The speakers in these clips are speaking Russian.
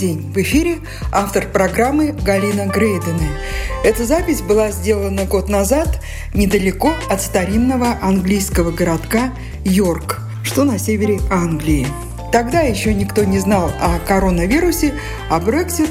День! В эфире автор программы Галина Грейдена. Эта запись была сделана год назад недалеко от старинного английского городка Йорк, что на севере Англии. Тогда еще никто не знал о коронавирусе, а Брексит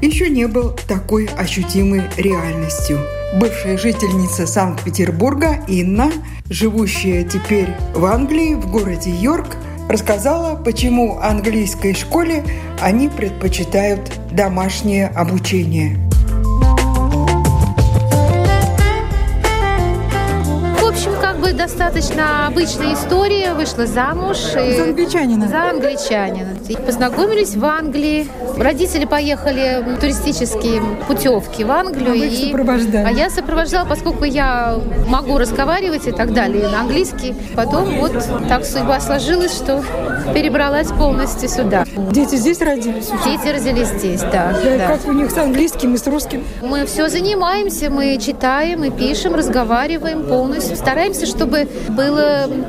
еще не был такой ощутимой реальностью. Бывшая жительница Санкт-Петербурга Инна, живущая теперь в Англии, в городе Йорк, рассказала, почему английской школе они предпочитают домашнее обучение. достаточно обычная история. Вышла замуж. За англичанина. За англичанина. И познакомились в Англии. Родители поехали в туристические путевки в Англию. А, и... а я сопровождала, поскольку я могу разговаривать и так далее на английский. Потом вот так судьба сложилась, что перебралась полностью сюда. Дети здесь родились? Дети родились здесь, да, да. да. Как у них с английским и с русским? Мы все занимаемся, мы читаем, мы пишем, разговариваем полностью. Стараемся, чтобы был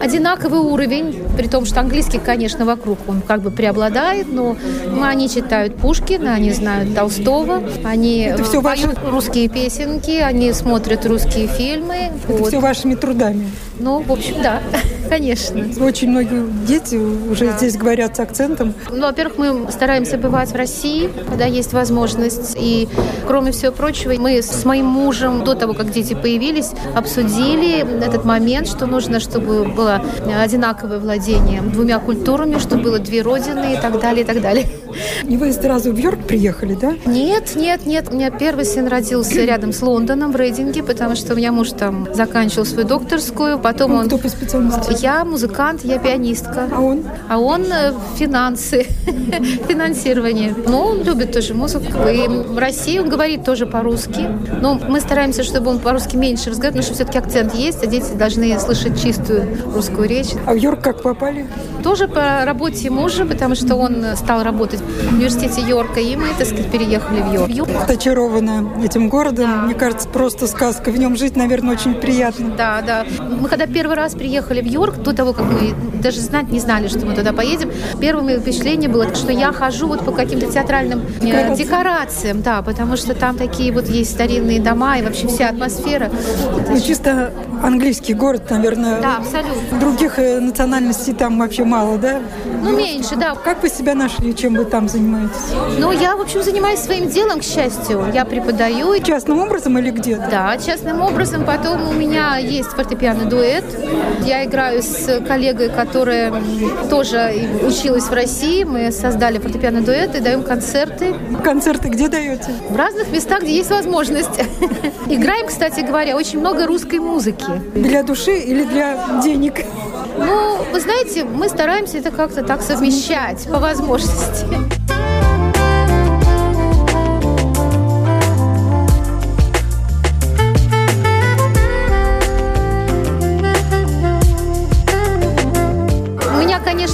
одинаковый уровень, при том, что английский, конечно, вокруг он как бы преобладает, но они читают Пушкина, они знают Толстого, они Это все поют ваши... русские песенки, они смотрят русские фильмы. Это вот. все вашими трудами? Ну, в общем, да, конечно. Очень многие дети уже да. здесь говорят с акцентом. Ну, во-первых, мы стараемся бывать в России, когда есть возможность. И, кроме всего прочего, мы с моим мужем до того, как дети появились, обсудили этот момент, что нужно, чтобы было одинаковое владение двумя культурами, чтобы было две родины и так далее, и так далее. И вы сразу в Йорк приехали, да? Нет, нет, нет. У меня первый сын родился рядом с Лондоном, в Рейдинге, потому что у меня муж там заканчивал свою докторскую, потом он... он... Кто по специальности? Я музыкант, я пианистка. А он? А он э, финансы, финансирование. Ну, он любит тоже музыку. И в России он говорит тоже по-русски. Но мы стараемся, чтобы он по-русски меньше разговаривал, потому что все-таки акцент есть, а дети должны слышать чистую русскую речь. А в Йорк как попали? Тоже по работе мужа, потому что он стал работать в университете Йорка, и мы, так сказать, переехали в Йорк. Очарована этим городом. Да. Мне кажется, просто сказка. В нем жить, наверное, очень приятно. Да, да. Мы когда первый раз приехали в Йорк, до того, как мы даже знать не знали, что мы туда поедем, первое впечатление было, что я хожу вот по каким-то театральным э, декорациям. да, потому что там такие вот есть старинные дома и вообще вся атмосфера. Ну, чисто английский город, наверное. Да, абсолютно. Других э, национальностей там вообще мало, да? Ну, меньше, да. Как вы себя нашли, чем вы там занимаетесь? Ну, я, в общем, занимаюсь своим делом, к счастью. Я преподаю. Частным образом или где-то? Да, частным образом. Потом у меня есть фортепианный дуэт. Я играю с коллегой, которая тоже училась в России. Мы создали фортепианный дуэт и даем концерты. Концерты где даете? В разных местах, где есть возможность. Играем, кстати говоря, очень много русской музыки. Для души или для денег? Ну, вы знаете, мы стараемся это как-то так совмещать по возможности.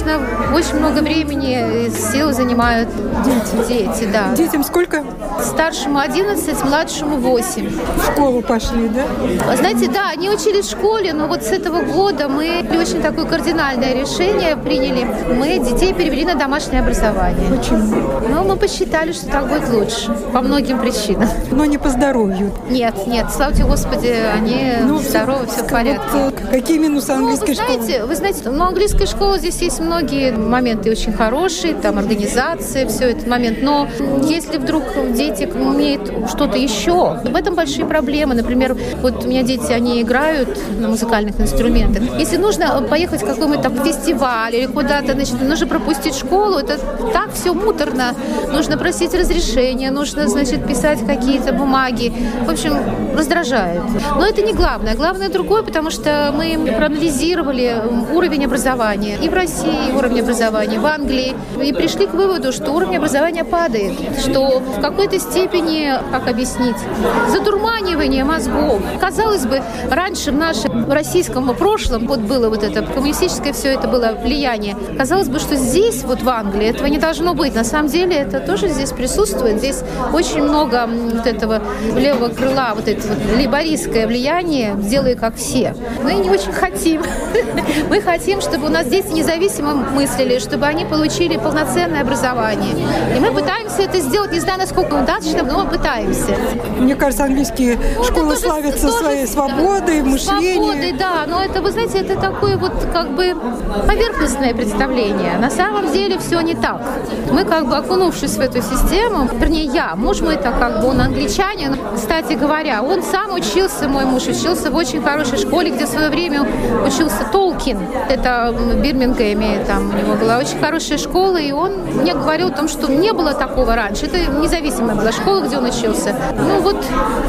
Конечно, очень много времени и сил занимают дети. дети да. Детям сколько? Старшему 11, младшему 8. В школу пошли, да? Знаете, да, они учились в школе, но вот с этого года мы очень такое кардинальное решение приняли. Мы детей перевели на домашнее образование. Почему? Ну, мы посчитали, что так будет лучше. По многим причинам. Но не по здоровью. Нет, нет, слава тебе, Господи, они ну, здоровы, все, в порядке. Вот, э, какие минусы английской ну, вы знаете, школы? Вы знаете, ну, английская школа, здесь есть многие моменты очень хорошие, там организация, все этот момент. Но если вдруг дети умеют что-то еще, в этом большие проблемы. Например, вот у меня дети, они играют на музыкальных инструментах. Если нужно поехать в какой-нибудь там фестиваль или куда-то, значит, нужно пропустить школу, это так все муторно. Нужно просить разрешения, нужно, значит, писать какие-то бумаги. В общем, раздражает. Но это не главное. Главное другое, потому что мы проанализировали уровень образования и в России, Германии уровень образования, в Англии, и пришли к выводу, что уровень образования падает, что в какой-то степени, как объяснить, задурманивание мозгов. Казалось бы, раньше в нашем российском прошлом вот было вот это коммунистическое все это было влияние. Казалось бы, что здесь, вот в Англии, этого не должно быть. На самом деле это тоже здесь присутствует. Здесь очень много вот этого левого крыла, вот это вот либористское влияние, сделай как все. Мы не очень хотим. Мы хотим, чтобы у нас дети независимо мыслили, чтобы они получили полноценное образование. И мы пытаемся это сделать, не знаю, насколько удачно, но мы пытаемся. Мне кажется, английские ну, школы тоже, славятся тоже своей свободой, мышлением. Свободой, да. Но это, вы знаете, это такое вот как бы поверхностное представление. На самом деле все не так. Мы как бы окунувшись в эту систему, вернее я, муж мой это как бы он англичанин, кстати говоря, он сам учился, мой муж учился в очень хорошей школе, где в свое время учился Толкин. Это в Бирмингеме, там у него была очень хорошая школа, и он мне говорил о том, что не было такого раньше. Это независимая была школа, где он учился. Ну вот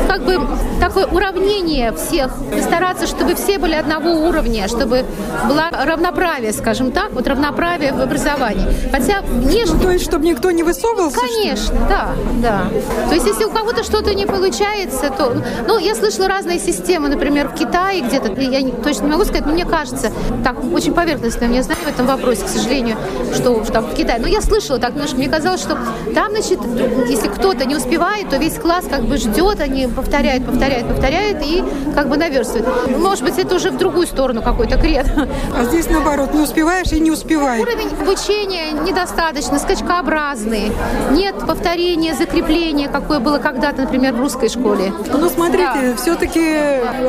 как бы такое уравнение всех, стараться, чтобы все были одного уровня, чтобы была равноправие, скажем так, вот равноправие в образовании. Хотя внешне... Ну, то есть, чтобы никто не высовывался? Конечно, да, да. То есть, если у кого-то что-то не получается, то... Ну, я слышала разные системы, например, в Китае где-то, я точно не могу сказать, но мне кажется, так, очень поверхностно, я знаю в этом вопросе, к сожалению, что там в Китае. Но я слышала так немножко, мне казалось, что там, значит, если кто-то не успевает, то весь класс как бы ждет, они повторяют, повторяют, повторяют и как бы наверстывают. Может быть, это уже в другую сторону какой-то крет. А здесь наоборот, не успеваешь и не успеваешь. Уровень обучения недостаточно, скачкообразный. Нет повторения, закрепления, какое было когда-то, например, в русской школе. Ну, смотрите, да. все-таки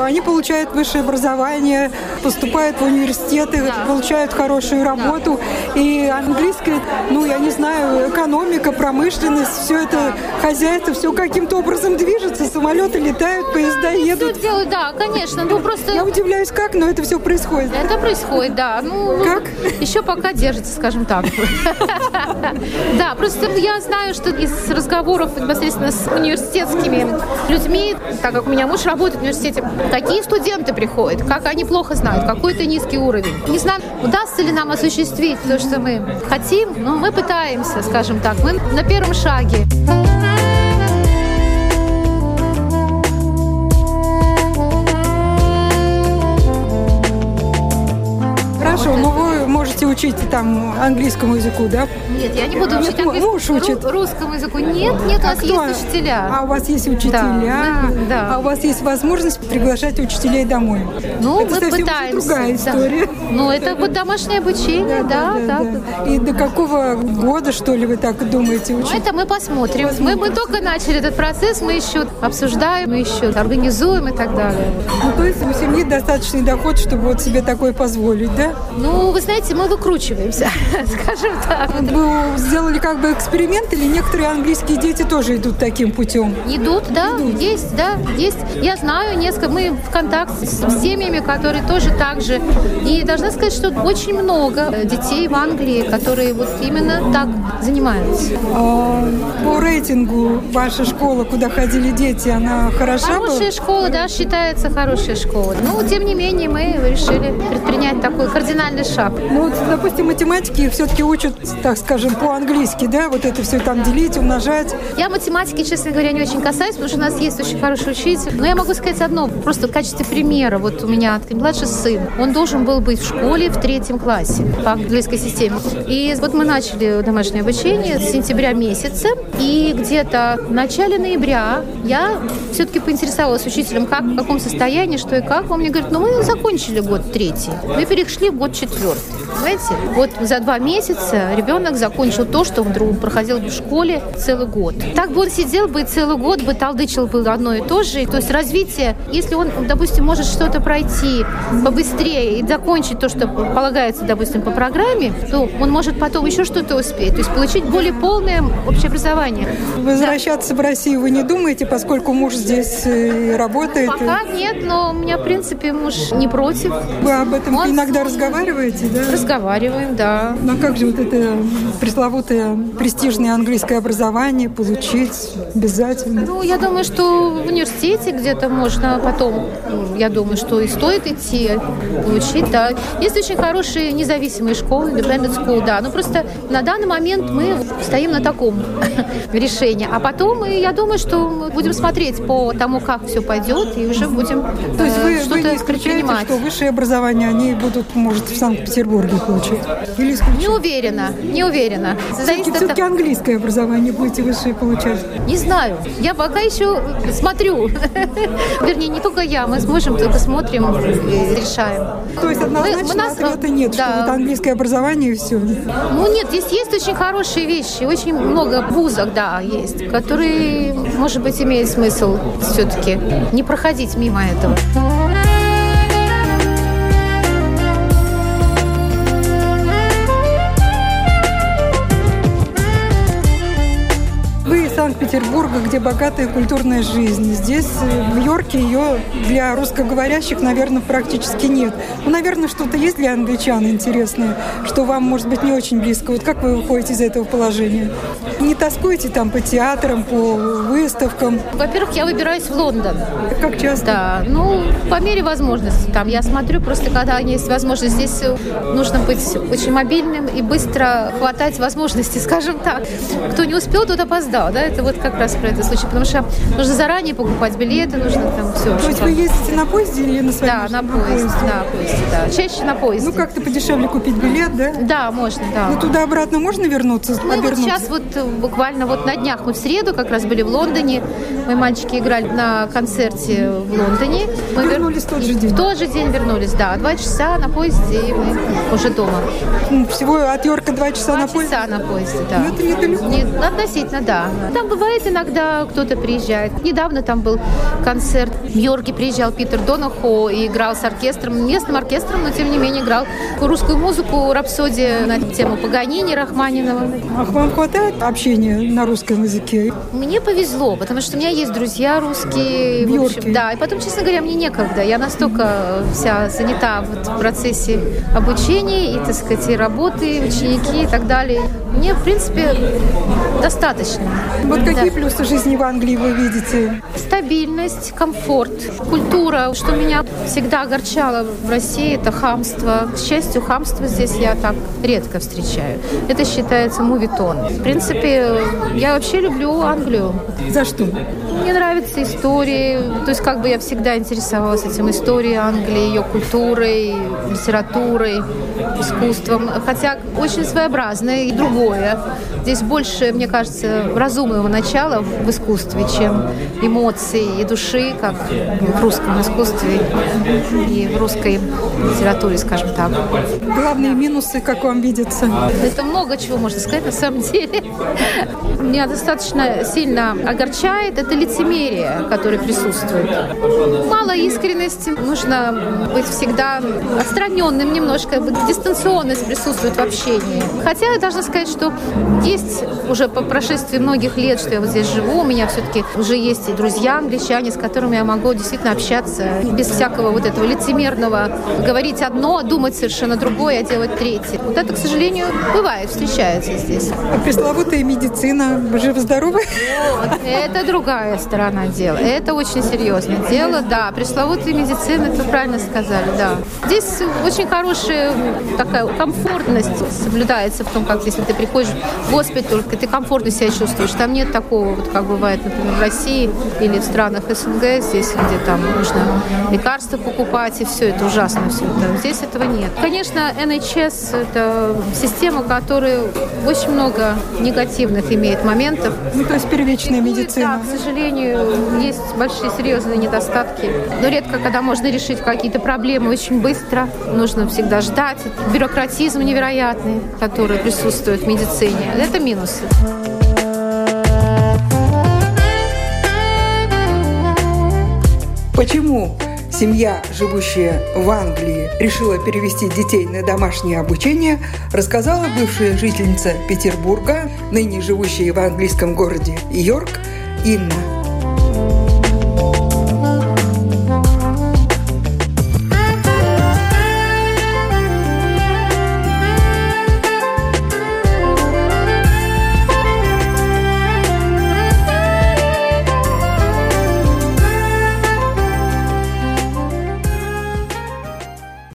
они получают высшее образование, поступают в университеты, да. получают хорошую работу. И английский, ну, я не знаю, экономика, промышленность, все это хозяйство, все каким-то образом движется, самолеты летают, поезда ну, едут. Все делают, да, конечно. Ну, просто... Я удивляюсь, как, но это все происходит. Это происходит, да. Ну, как? Еще пока держится, скажем так. Да, просто я знаю, что из разговоров непосредственно с университетскими людьми, так как у меня муж работает в университете, какие студенты приходят, как они плохо знают, какой-то низкий уровень. Не знаю, удастся ли нам осуществить то, что мы хотим, но мы пытаемся, скажем так. Мы на первом шаге. Учить там английскому языку, да? Нет, я не буду учить нет, муж учит. русскому языку. Нет, нет, у нас а есть учителя. А у вас есть учителя? Да, да. А у вас есть возможность приглашать учителей домой? Ну, это мы пытаемся. другая история. Да. Ну, это вот домашнее обучение, да, да, да, да. И до какого года, что ли, вы так думаете учить? Ну, это мы посмотрим. посмотрим. Мы, мы только начали этот процесс, мы еще обсуждаем, мы еще организуем и так далее. Ну, то есть у семьи достаточный доход, чтобы вот себе такое позволить, да? Ну, вы знаете, мы выкручиваемся, скажем так. Вы сделали как бы эксперимент или некоторые английские дети тоже идут таким путем? Идут, да, идут. есть, да, есть. Я знаю несколько, мы в контакте с семьями, которые тоже так же. И должна сказать, что очень много детей в Англии, которые вот именно так занимаются. А, по рейтингу ваша школа, куда ходили дети, она хороша Хорошая была? школа, да, считается хорошей школой. Но, тем не менее, мы решили предпринять такой кардинальный шаг. Ну, вот, допустим, математики все-таки учат, так скажем, по-английски, да, вот это все там делить, умножать. Я математики, честно говоря, не очень касаюсь, потому что у нас есть очень хороший учитель. Но я могу сказать одно, просто в качестве примера. Вот у меня младший сын, он должен был быть в школе в третьем классе по английской системе. И вот мы начали домашнее обучение с сентября месяца, и где-то в начале ноября я все-таки поинтересовалась учителем, как, в каком состоянии, что и как. Он мне говорит, ну мы закончили год третий, мы перешли в год четвертый. Понимаете? Вот за два месяца ребенок закончил то, что он проходил в школе целый год. Так бы он сидел бы целый год бы толдычил бы одно и то же. То есть развитие, если он, допустим, может что-то пройти побыстрее и закончить то, что полагается, допустим, по программе, то он может потом еще что-то успеть. То есть получить более полное общеобразование. Возвращаться да. в Россию вы не думаете, поскольку муж здесь э, работает? Пока нет, но у меня, в принципе, муж не против. Вы об этом он... иногда разговариваете, да? Разговариваем разговариваем, да. Ну а как же вот это пресловутое престижное английское образование получить обязательно? Ну, я думаю, что в университете где-то можно потом, я думаю, что и стоит идти, получить, да. Есть очень хорошие независимые школы, independent school, да. Но просто на данный момент мы стоим на таком решении. А потом, я думаю, что мы будем смотреть по тому, как все пойдет, и уже будем То есть вы, что-то вы не исключаете, что высшее образование они будут, может, в Санкт-Петербурге получить? Или Не уверена, не уверена. Зависит все-таки, от... английское образование будете высшее получать? Не знаю. Я пока еще смотрю. Вернее, не только я, мы с мужем только смотрим и решаем. То есть однозначно мы, мы нас... ответа нет, да. что вот английское образование и все? Ну нет, здесь есть очень хорошие вещи, очень много вузов, да, есть, которые, может быть, имеет смысл все-таки не проходить мимо этого. Санкт-Петербурга, где богатая культурная жизнь. Здесь, э, в Йорке, ее для русскоговорящих, наверное, практически нет. Ну, наверное, что-то есть для англичан интересное, что вам, может быть, не очень близко. Вот как вы выходите из этого положения? Не тоскуете там по театрам, по выставкам? Во-первых, я выбираюсь в Лондон. Как часто? Да, ну, по мере возможности. Там я смотрю, просто когда есть возможность, здесь нужно быть очень мобильным и быстро хватать возможности, скажем так. Кто не успел, тот опоздал, да, это вот как раз про это случай, потому что нужно заранее покупать билеты, нужно там все. То есть вы ездите на поезде или на своем? Да, на, поезде, на поезде, да. Чаще на поезде. Ну, как-то подешевле купить билет, да? Да, можно, да. Ну, туда-обратно можно вернуться, Мы вот сейчас вот э, буквально вот на днях, мы в среду как раз были в Лондоне, мои мальчики играли на концерте в Лондоне. Мы вернулись в тот же день? В тот же день вернулись, да. Два часа на поезде, и мы уже дома. Всего от Йорка два часа два на поезде? Два часа на поезде, да. Ну, это недалеко. Не, относительно, да. Там бывает иногда кто-то приезжает. Недавно там был концерт в Йорке, приезжал Питер Донахо и играл с оркестром, местным оркестром, но тем не менее играл русскую музыку, рапсодия на тему Паганини, Рахманинова. А вам хватает общения на русском языке? Мне повезло, потому что у меня есть друзья русские. В? Общем, да, и потом, честно говоря, мне некогда. Я настолько вся занята вот в процессе обучения и, так сказать, и работы, ученики и так далее. Мне, в принципе, достаточно. Вот какие Какие плюсы жизни в Англии вы видите? Стабильность, комфорт, культура. Что меня всегда огорчало в России, это хамство. К счастью, хамство здесь я так редко встречаю. Это считается мувитон. В принципе, я вообще люблю Англию. За что? Мне нравятся истории. То есть как бы я всегда интересовалась этим историей Англии, ее культурой, литературой, искусством. Хотя очень своеобразное и другое. Здесь больше, мне кажется, разумного начала в искусстве, чем эмоций и души, как в русском искусстве и в русской литературе, скажем так. Главные минусы, как вам видится? Это много чего можно сказать на самом деле. Меня достаточно сильно огорчает это лицемерие, которое присутствует. Мало искренности, нужно быть всегда отстраненным немножко, дистанционность присутствует в общении. Хотя я должна сказать, что есть уже по прошествии многих лет, что я вот здесь живу, у меня все-таки уже есть и друзья англичане, с которыми я могу действительно общаться без всякого вот этого лицемерного, говорить одно, думать совершенно другое, а делать третье. Вот это, к сожалению, бывает, встречается здесь. А медицина, вы живы-здоровы? Вот, это другая сторона дела. Это очень серьезное дело, да. Пресловутая медицина, это правильно сказали, да. Здесь очень хорошая такая комфортность соблюдается в том, как если ты приходишь в госпиталь, ты комфортно себя чувствуешь. Там нет такого, вот как бывает, например, в России или в странах СНГ, здесь, где там нужно лекарства покупать, и все это ужасно все это. Здесь этого нет. Конечно, NHS – это система, которая очень много негативных имеет моментов. Ну, то есть первичная медицина. Да, к сожалению, есть большие серьезные недостатки. Но редко, когда можно решить какие-то проблемы очень быстро, нужно всегда ждать. Бюрократизм невероятный, который присутствует в медицине. Это минусы. Почему семья, живущая в Англии, решила перевести детей на домашнее обучение, рассказала бывшая жительница Петербурга, ныне живущая в английском городе Йорк, Инна